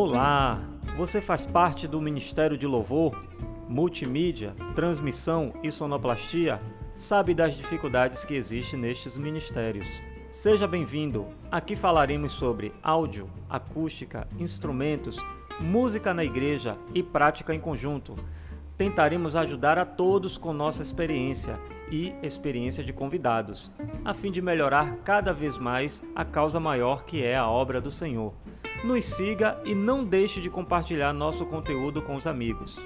Olá! Você faz parte do Ministério de Louvor, Multimídia, Transmissão e Sonoplastia? Sabe das dificuldades que existem nestes ministérios. Seja bem-vindo! Aqui falaremos sobre áudio, acústica, instrumentos, música na igreja e prática em conjunto. Tentaremos ajudar a todos com nossa experiência e experiência de convidados, a fim de melhorar cada vez mais a causa maior que é a obra do Senhor. Nos siga e não deixe de compartilhar nosso conteúdo com os amigos.